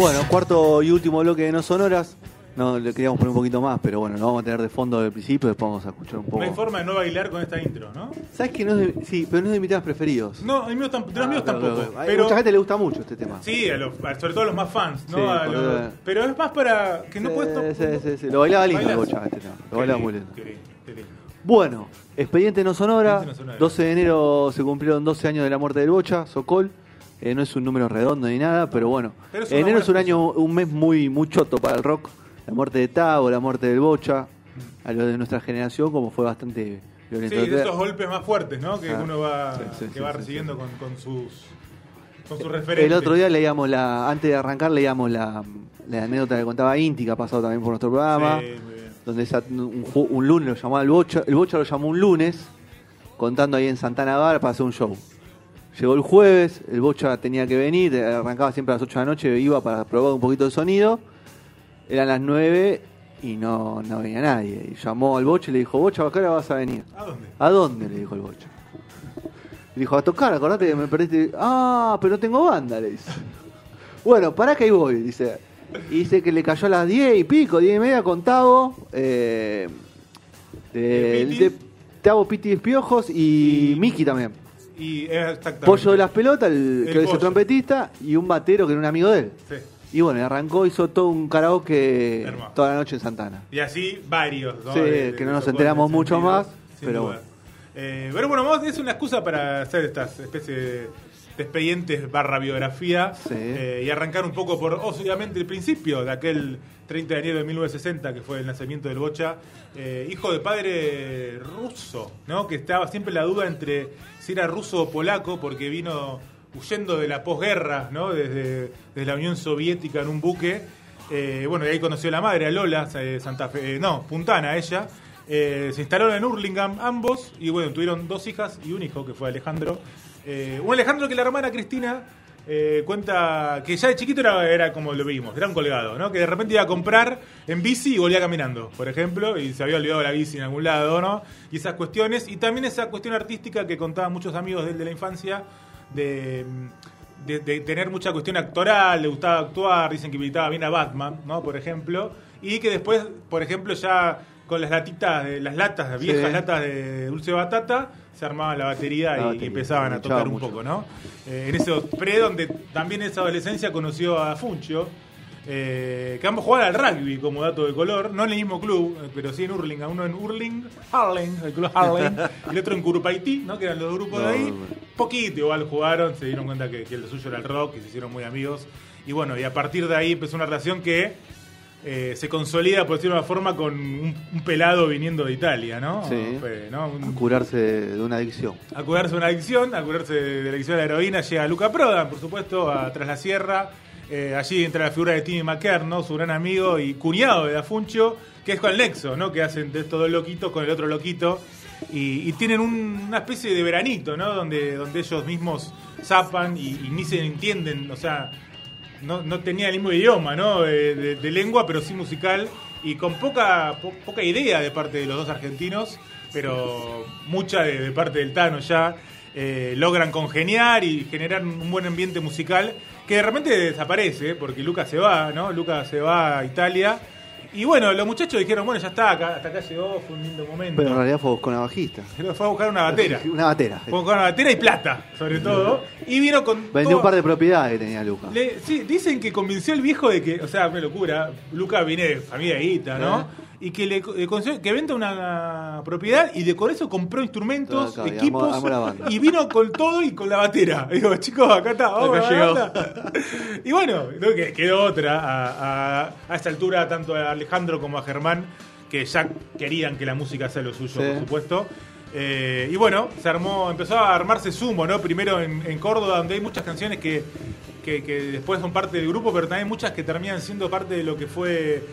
Bueno, cuarto y último bloque de No Sonoras. No, le queríamos poner un poquito más, pero bueno, lo vamos a tener de fondo del principio, después vamos a escuchar un poco. No hay forma de no bailar con esta intro, ¿no? ¿Sabes que no es de, sí, pero no es de mis temas preferidos? No, a mí no tam- de los míos Ah, pero- tampoco. A Pero, mucha gente le gusta mucho este tema. sí, a los- sobre todo a los más fans, ¿no? Sí, A por los- eso- pero es más para que no puedes... sí, sí, sí. Lo bailaba lindo el. Bocha este tema. Lo bailaba muy lindo. Bueno, Expediente No Sonora. Expediente No Sonora. 12 de enero se cumplieron 12 años de la muerte del Bocha, Sokol. Eh, no es un número redondo ni nada, pero bueno. Pero es enero es un año, un mes muy, muy choto para el rock. La muerte de Tavo, la muerte del Bocha. A lo de nuestra generación, como fue bastante violento. Sí, de esos golpes más fuertes, ¿no? Que Ah, uno va, sí, sí, que sí, va recibiendo Con, con sus con sus referentes. El otro día leíamos la, antes de arrancar leíamos la, la anécdota que contaba Inti, que ha pasado también por nuestro programa, donde esa- un, lunes lo llamaba el Bocha, el Bocha lo llamó un lunes, contando ahí en Santana Bar para hacer un show. Llegó el jueves, el Bocha tenía que venir, arrancaba siempre a las 8 de la noche, iba para probar un poquito de sonido, eran las 9 y no, no venía nadie. Y llamó al Bocha y le dijo, Bocha, ¿a qué hora vas a venir? ¿A dónde? ¿A dónde? Le dijo el Bocha. Le dijo, a tocar, acordate que me perdiste. Ah, pero no tengo banda, le dice. Bueno, pará que ahí voy, dice. Y dice que le cayó a las 10 y pico, 10 y media con Tavo. Eh, de, ¿De Tavo, Piti Espiojos y, Y- Miki también. Y exactamente. Pollo de las pelotas, el, El que es el trompetista, y un batero que era un amigo de él. Sí. Y bueno, arrancó, hizo todo un karaoke Hermoso. toda la noche en Santana. Y así varios, ¿no? Sí, que no nos enteramos mucho más, pero duda. Eh, pero bueno, es una excusa para hacer estas especies de, de expedientes barra biografía Sí. eh, y arrancar un poco por, obviamente, el principio de aquel 30 de enero de 1960, que fue el nacimiento del Bocha, eh, hijo de padre ruso, ¿no? Que estaba siempre la duda entre si era ruso o polaco, porque vino huyendo de la posguerra, ¿no? Desde, desde la Unión Soviética en un buque. Eh, bueno, y ahí conoció a la madre, a Lola, Santa Fe, no, Puntana, ella. Eh, se instalaron en Hurlingham ambos y bueno, tuvieron dos hijas y un hijo que fue Alejandro. Eh, un Alejandro que la hermana Cristina eh, cuenta que ya de chiquito era, como lo vimos, era un colgado, ¿no? Que de repente iba a comprar en bici y volvía caminando, por ejemplo, y se había olvidado la bici en algún lado, ¿no? Y esas cuestiones, y también esa cuestión artística que contaban muchos amigos de la infancia, de tener mucha cuestión actoral, le gustaba actuar, dicen que imitaba bien a Batman, ¿no? Por ejemplo, y que después, por ejemplo, ya con las latitas, de, las latas, las viejas Sí. latas de dulce de batata, se armaba la batería, La y- empezaban a tocar un mucho. poco, ¿no? Eh, en ese pre donde también en esa adolescencia conoció a Funcho, eh, que ambos jugaban al rugby como dato de color, no en el mismo club, eh, pero sí en Hurlingham, uno en Hurling, Harling, el club Harling, y el otro en Curupaití, ¿no? que eran los grupos No, de ahí. Poquito igual jugaron, se dieron cuenta que, que lo suyo era el rock y se hicieron muy amigos. Y bueno, y a partir de ahí empezó una relación que eh, se consolida, por decirlo de una forma, con un, un pelado viniendo de Italia, ¿no? Sí. ¿no? Un- A curarse de una adicción. a curarse de una adicción, a curarse de la adicción a la heroína, llega Luca Prodan, por supuesto, a Tras la Sierra. Eh, allí entra la figura de Timmy McKern, ¿no? su gran amigo y cuñado de Dafuncho, que es con el nexo, ¿no? que hacen de estos dos loquitos con el otro loquito. Y, y tienen un- una especie de veranito, ¿no? Donde, donde ellos mismos zapan y, y ni se entienden, o sea, no, no tenía el mismo idioma, ¿no? De, de- lengua, pero sí musical. Y con poca, po- poca idea de parte de los dos argentinos, pero mucha de, de parte del Tano ya. eh, logran congeniar y generar un buen ambiente musical que de repente desaparece, porque Lucas se va, ¿no? Lucas se va a Italia. Y bueno, los muchachos dijeron, bueno, ya está, acá- hasta acá llegó, fue un lindo momento. Pero en realidad fue con una bajista. Pero fue a buscar una batera. Una batera. Fue a buscar una batera y plata, sobre todo. Y vino con. Vendió todo- un par de propiedades que tenía Luca. le- sí, dicen que convenció al viejo de que, o sea, una locura, Luca viene de familia de guita, ¿no? Y que le consiguió- que venda una propiedad y de con eso compró instrumentos, equipos y vino con todo y con la batera. Digo, chicos, acá está, vamos Acá a la llegó. banda. Y bueno, quedó otra a, a, a esta altura, tanto a Alejandro como a Germán, que ya querían que la música sea lo suyo, Sí. por supuesto. Eh, y bueno, se armó, empezó a armarse sumo, ¿no? Primero en, en Córdoba, donde hay muchas canciones que, que, que después son parte del grupo, pero también muchas que terminan siendo parte de lo que fue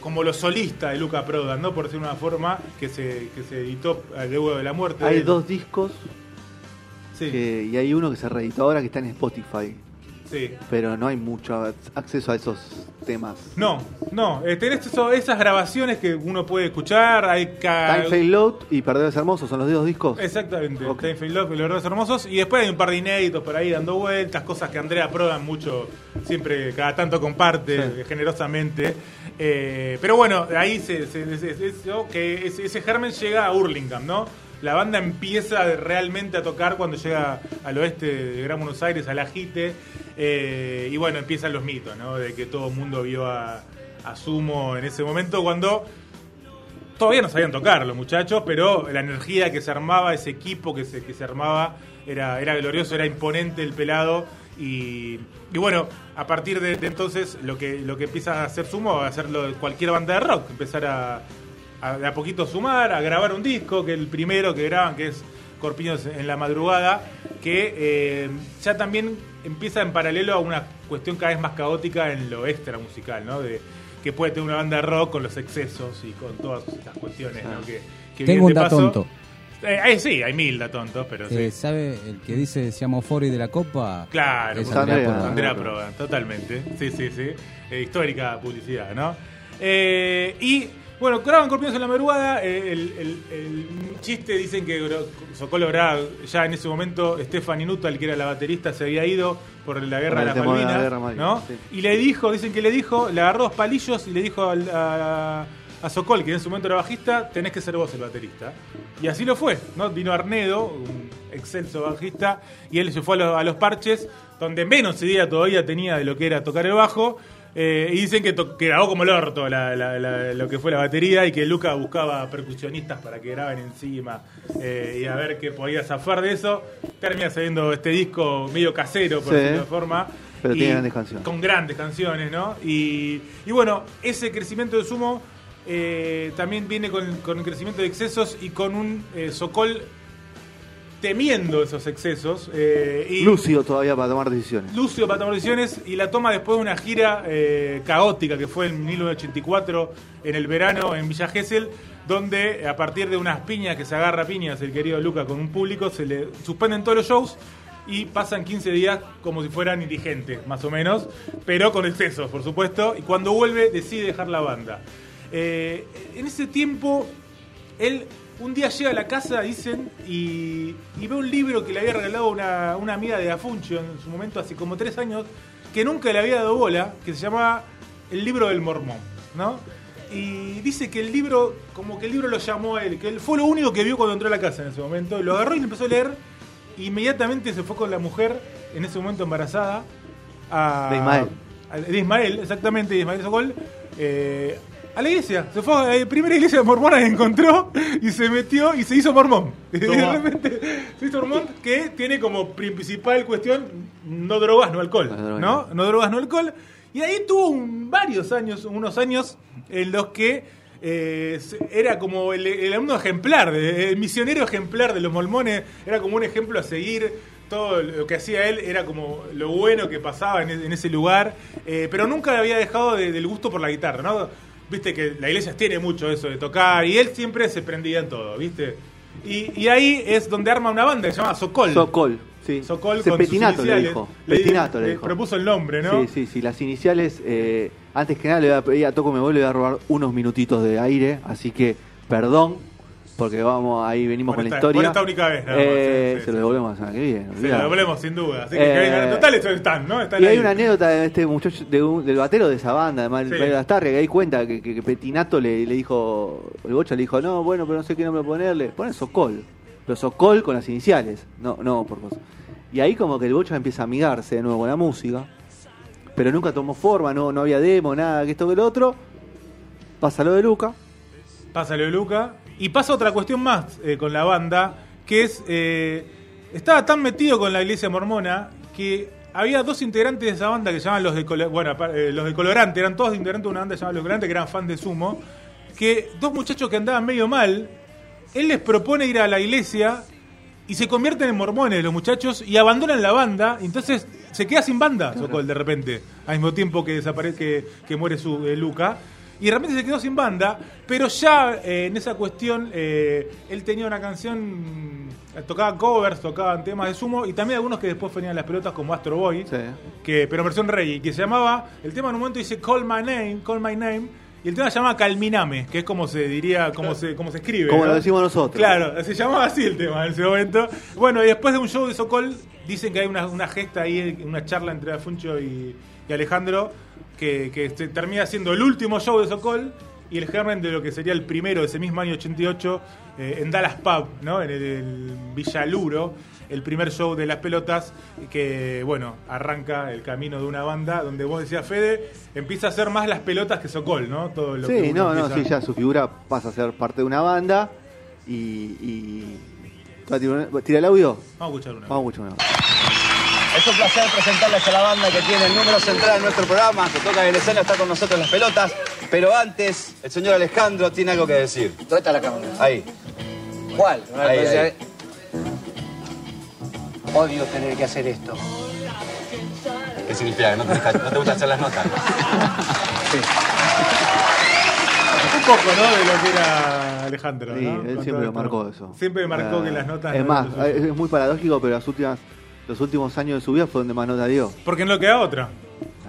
como lo solista de Luca Prodan, ¿no? Por decirlo de una forma, que se, que se editó luego de la muerte. Hay dos discos Sí, que- y hay uno que se reeditó ahora que está en Spotify. sí. Pero no hay mucho acceso a esos temas. No, no, eh, tenés eso- esas grabaciones que uno puede escuchar, hay ca- Time Fail Load y Perdedores Hermosos son los dos discos. Exactamente, Ok. Time Fail Love y Los Verdes Hermosos. Y después hay un par de inéditos por ahí dando vueltas, cosas que Andrea Prodan mucho, siempre, cada tanto comparte Sí. eh, generosamente. Eh, pero bueno, ahí se, que ese, ese germen llega a Hurlingham, ¿no? La banda empieza realmente a tocar cuando llega al oeste de Gran Buenos Aires, al Ajite. eh, y bueno, empiezan los mitos, ¿no? De que todo el mundo vio a, a Sumo en ese momento cuando todavía no sabían tocar los muchachos, pero la energía que se armaba, ese equipo que se, que se armaba, era, era glorioso, era imponente el pelado. Y, y bueno, a partir de, de entonces lo que, lo que empieza a hacer Sumo, a hacerlo cualquier banda de rock, empezar a, a de a poquito sumar, a grabar un disco, que el primero que graban, que es Corpiños en la madrugada, que eh, ya también empieza en paralelo a una cuestión cada vez más caótica en lo extra musical, ¿no? De, que puede tener una banda de rock con los excesos y con todas estas cuestiones, ¿no? Que, que Tengo un de paso. Eh, ahí sí, hay mil datontos, pero sí. Eh, ¿Sabe el que dice Siamo Fori de la Copa? Claro, Es Andrea Prodan. Andrea Prodan, totalmente. Sí, sí, sí. Eh, histórica publicidad, ¿no? Eh, y bueno, graban Corpiños en la madrugada. eh, el, el- el chiste dicen que Socolo graba ya en ese momento. Stefan Nuttall, que era la baterista, se había ido por la guerra Por de las de la Malvinas. guerra Malvinas, ¿no? sí. Y le dijo, dicen que le dijo, le agarró dos palillos y le dijo al- a, a Sokol, que en ese momento era bajista, tenés que ser vos el baterista. Y así lo fue, ¿no? Vino Arnedo, un excelso bajista, y él se fue a, los- a los parches, donde menos idea todavía tenía de lo que era tocar el bajo. eh, y dicen que, to- que grabó como el orto la- la- la- lo que fue la batería y que Luca buscaba percusionistas para que graben encima eh, y a ver qué podía zafar de eso. Termina saliendo este disco medio casero, por Sí. decirlo de forma. Pero Y tiene grandes canciones. Con grandes canciones, ¿no? Y, y bueno, ese crecimiento de Sumo eh, también viene con, con el crecimiento de excesos y con un eh, Sokol temiendo esos excesos. eh, y Lúcido todavía para tomar decisiones. Lucio para tomar decisiones y la toma después de una gira eh, caótica que fue en 1984 en el verano en Villa Gesell, donde a partir de unas piñas que se agarra piñas el querido Luca con un público, se le suspenden todos los shows y pasan 15 días como si fueran indigentes, más o menos, pero con excesos, por supuesto, y cuando vuelve decide dejar la banda. Eh, en ese tiempo, él un día llega a la casa, dicen, y, y ve un libro que le había regalado una, una amiga de Afuncio en su momento, hace como tres años, que nunca le había dado bola, que se llamaba El libro del mormón, ¿no? Y dice que el libro, como que el libro lo llamó a él, que él fue lo único que vio cuando entró a la casa en ese momento, lo agarró y lo empezó a leer, e inmediatamente se fue con la mujer, en ese momento embarazada, a, De Ismael. a- de Ismael, exactamente, de Ismael Sokol, eh, a la iglesia. Se fue a la primera iglesia mormona que encontró y se metió y se hizo mormón. Y de repente se hizo mormón que tiene como principal cuestión no drogas, no alcohol. No drogas, ¿no? No drogas, no alcohol. Y ahí tuvo un- varios años, unos años en los que eh, era como el, el alumno ejemplar, el misionero ejemplar de los mormones, era como un ejemplo a seguir. Todo lo que hacía él era como lo bueno que pasaba en, e- en ese lugar, eh, pero nunca había dejado de- del gusto por la guitarra, ¿no? Viste que la iglesia tiene mucho eso de tocar y él siempre se prendía en todo, ¿viste? Y, y ahí es donde arma una banda que se llama Sokol. Sokol, sí. Sokol Se con Petinato sus le iniciales. dijo. Le, Petinato le le dijo. propuso el nombre, ¿no? Sí, sí, sí. Las iniciales, eh, antes que nada le voy a pedir a Toco Me Voy, le voy a robar unos minutitos de aire, así que perdón, porque vamos, ahí venimos Por con la historia. por esta única vez, nada más, Eh, sí, sí, se lo devolvemos semana que viene. Se lo devolvemos sin duda. Así que, Eh, total, eso están, ¿no? Están Y hay una anécdota de este muchacho, de un- del batero de esa banda, además, Sí. el Mario Lastarria, que ahí cuenta que, que- que Petinato le, le dijo, el Bocha le dijo, no, bueno, pero no sé qué nombre ponerle, pone Sokol, pero Sokol con las iniciales, no, no por cosas. Y ahí como que el Bocha empieza a amigarse de nuevo con la música, pero nunca tomó forma, no, no había demo, nada, que esto que lo otro, pasa lo de Luca, Pasa lo de Luca. Y pasa otra cuestión más eh, con la banda, que es. eh, estaba tan metido con la iglesia mormona que había dos integrantes de esa banda que se llaman los de Colo- bueno, eh, los de Colorante, eran todos integrantes de una banda que se llama Los Colorante, que eran fans de Sumo. Que dos muchachos que andaban medio mal, él les propone ir a la iglesia y se convierten en mormones los muchachos y abandonan la banda. Entonces se queda sin banda, Sokol, de repente, al mismo tiempo que desaparece, que, que muere su eh, Luca. Y de repente se quedó sin banda, pero ya eh, en esa cuestión eh, él tenía una canción, eh, tocaba covers, tocaban temas de sumo y también algunos que después venían las pelotas como Astro Boy, Sí. que, pero versión reggae, que se llamaba, el tema en un momento dice Call My Name, Call My Name, y el tema se llama Calminame, que es como se diría, como se, como se escribe. Como ¿no? lo decimos nosotros. Claro, se llamaba así el tema en ese momento. Bueno, y después de un show de Sokol, dicen que hay una, una gesta ahí, una charla entre Afuncho y, y Alejandro, que, que se termina siendo el último show de Sokol y el germen de lo que sería el primero de ese mismo año 88 eh, en Dallas Pub, ¿no? En el, el Villaluro, el primer show de las pelotas, que, bueno, arranca el camino de una banda donde vos decías, Fede, empieza a hacer más las pelotas que Sokol, ¿no? Todo lo que Sí, uno no, no, empieza- sí, ya su figura pasa a ser parte de una banda y... y... ¿Tira tira el audio? Vamos a escuchar una. Vamos a escuchar una. Es un placer presentarles a la banda que tiene el número central en nuestro programa, que toca en el escenario, está con nosotros en las pelotas. Pero antes, el señor Alejandro tiene algo que decir. ¿Dónde está la cámara? Ahí. ¿Cuál? Ahí, ahí. Odio tener que hacer esto. ¿Qué significa? ¿Que no te, gusta, no te gusta hacer las notas? Un poco, ¿no? De lo que era Alejandro. Sí, ¿no? él Con siempre lo marcó eso. Siempre marcó que las notas. Es no más, es muy paradójico, pero las últimas, los últimos años de su vida fue donde más nota dio. Porque no queda otra.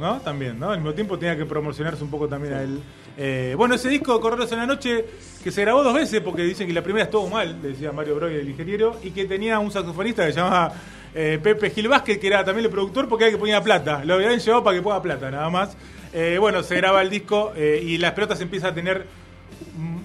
¿No? También, ¿no? Al mismo tiempo tenía que promocionarse un poco también a él. Eh, bueno, ese disco, Correros en la Noche, que se grabó dos veces porque dicen que la primera estuvo mal, decía Mario Broglie, el ingeniero, y que tenía un saxofonista que se llamaba eh, Pepe Gil Vázquez, que era también el productor porque era que ponía plata. Lo habían llevado para que ponga plata, nada más. Eh, bueno, se graba el disco eh, y las pelotas empieza a tener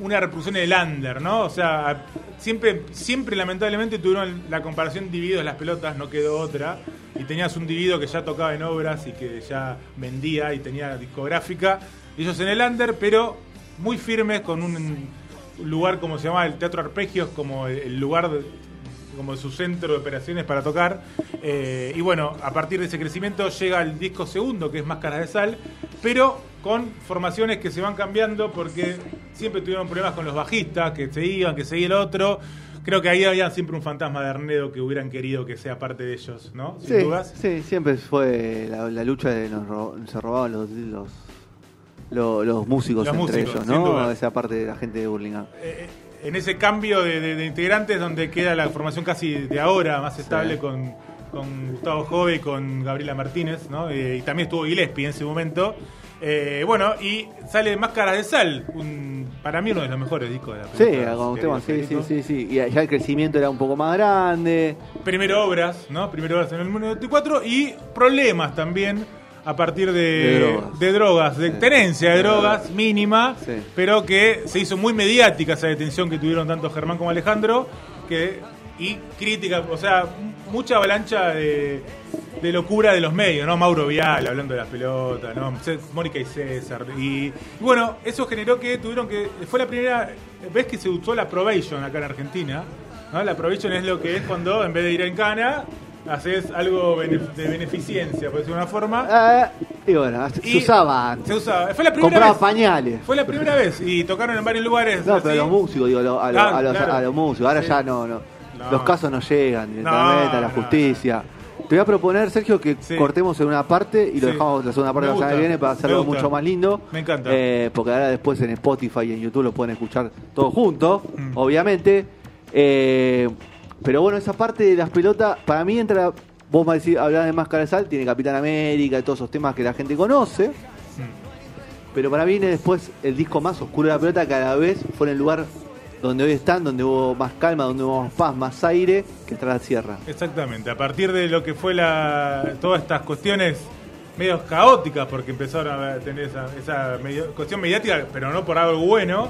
una reproducción en el under, ¿no? O sea, siempre, siempre lamentablemente tuvieron la comparación divididos las pelotas, no quedó otra. Y tenías un divido que ya tocaba en obras y que ya vendía y tenía discográfica. Ellos en el under, pero muy firmes con un lugar como se llama el Teatro Arpegios, como el- lugar como su centro de operaciones para tocar. Eh, y bueno, a partir de ese crecimiento llega el disco segundo, que es Máscaras de Sal, pero con formaciones que se van cambiando porque siempre tuvieron problemas con los bajistas, que se iban, que seguía el otro. Creo que ahí había siempre un fantasma de Arnedo que hubieran querido que sea parte de ellos, ¿no? Sin Sí, dudas. sí, siempre fue la, la lucha de nos ro- se robaban los, los, los, los músicos Los entre músicos, ellos, ¿no? Esa parte de la gente de Burlingame. Eh, en ese cambio de, de- de integrantes donde queda la formación casi de ahora más estable con, con Gustavo Jove y con Gabriela Martínez, ¿no? Eh, y también estuvo Gillespie en ese momento. Eh, bueno, y sale Máscaras de Sal, un, para mí uno de los mejores discos de la Sí, película, con querido temas, sí, sí, sí, sí. Y ya el crecimiento era un poco más grande. Primero obras, ¿no? Primero obras en el 94 y problemas también a partir de, De drogas. de drogas, de Sí. tenencia de drogas mínima, Sí. pero que se hizo muy mediática esa detención que tuvieron tanto Germán como Alejandro, que y crítica, o sea, mucha avalancha de, de locura de los medios, ¿no? Mauro Vial hablando de las pelotas, ¿no? Mónica y César. Y, y bueno, eso generó que tuvieron que. Fue la primera vez que se usó la probation acá en Argentina. ¿no? La probation es lo que es cuando en vez de ir en cana, haces algo de beneficencia, por decirlo de una forma. Ah, y bueno, se usaba antes. Se usaba. Fue la primera Compraba vez. pañales. Fue la primera vez y tocaron en varios lugares. No, así. pero los músicos, digo, lo- a, lo- Ah, a los, claro. a los músicos. Ahora Sí. ya no, no. No. Los casos no llegan directamente No, a la justicia. Te voy a proponer, Sergio, que Sí. cortemos en una parte y lo Sí. dejamos la segunda parte Me la semana que viene para hacerlo mucho más lindo. Me encanta. Eh, porque ahora después en Spotify y en YouTube lo pueden escuchar todos juntos, Mm. obviamente. Eh, pero bueno, esa parte de las pelotas, para mí entra. Vos me decís, hablás de Máscara de Sal, tiene Capitán América y todos esos temas que la gente conoce. Mm. Pero para mí viene después el disco más oscuro de la pelota, cada vez fue en el lugar donde hoy están, donde hubo más calma, donde hubo más paz, más aire, que tras la sierra. Exactamente, a partir de lo que fue la, todas estas cuestiones medio caóticas, porque empezaron a tener esa, esa medio- cuestión mediática, pero no por algo bueno,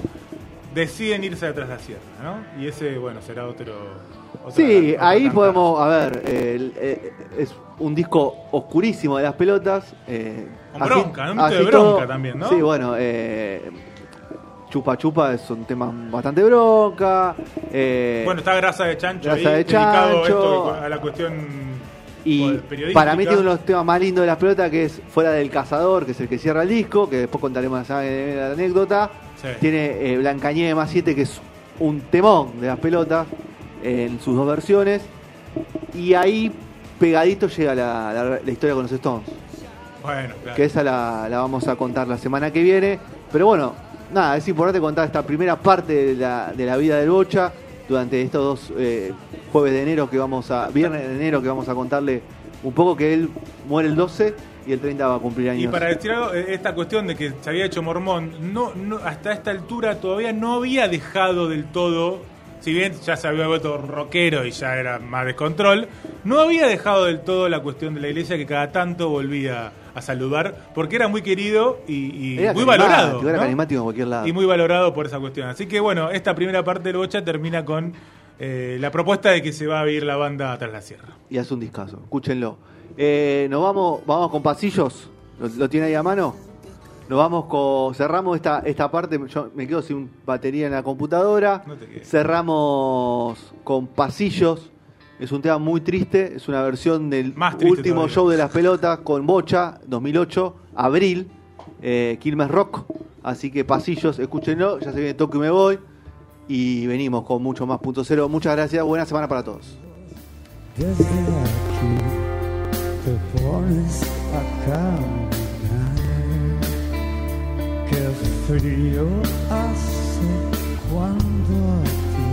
deciden irse atrás de la sierra, ¿no? Y ese, bueno, será otro... Sí, ahí podemos, a ver, eh, eh, es un disco oscurísimo de las pelotas. eh, Con así- bronca, un mito de bronca también, ¿no? Sí, bueno, eh, Chupa Chupa es un tema bastante bronca. eh, Bueno, está Grasa de Chancho Grasa ahí, de dedicado Chancho. esto a la cuestión y para mí tiene uno de los temas más lindos de las pelotas que es Fuera del Cazador, que es el que cierra el disco, que después contaremos la, la anécdota. Sí. Tiene eh, Blancanieves más 7, que es un temón de las pelotas en sus dos versiones. Y ahí pegadito llega la, la- la historia con los Stones. Bueno, claro. que esa la, la vamos a contar la semana que viene. Pero bueno, nada, es importante contar esta primera parte de la, de la vida del Bocha durante estos dos eh, jueves de enero que vamos a, viernes de enero que vamos a contarle un poco que él muere el 12 y el 30 va a cumplir años. Y para decir algo, eh, esta cuestión de que se había hecho mormón, no, no, hasta esta altura todavía no había dejado del todo, si bien ya se había vuelto rockero y ya era más descontrol, no había dejado del todo la cuestión de la iglesia que cada tanto volvía a saludar, porque era muy querido y, muy carismático, valorado. Era ¿no? carismático en cualquier lado. Y muy valorado por esa cuestión. Así que bueno, esta primera parte del Bocha termina con eh, la propuesta de que se va a ir la banda tras la sierra. Y hace un discazo, escúchenlo. Eh, nos vamos, vamos con pasillos. ¿Lo, lo tiene ahí a mano? Nos vamos con. Cerramos esta, esta parte. Yo me quedo sin batería en la computadora. No te quedes. Cerramos con pasillos. Es un tema muy triste. Es una versión del último todavía. show de las pelotas con Bocha, 2008, abril, eh, Quilmes Rock. Así que pasillos, escúchenlo. Ya se viene Toque y me voy. Y venimos con mucho más punto cero. Muchas gracias. Buena semana para todos. Desde aquí frío hace cuando a ti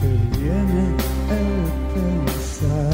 te viene el pensar.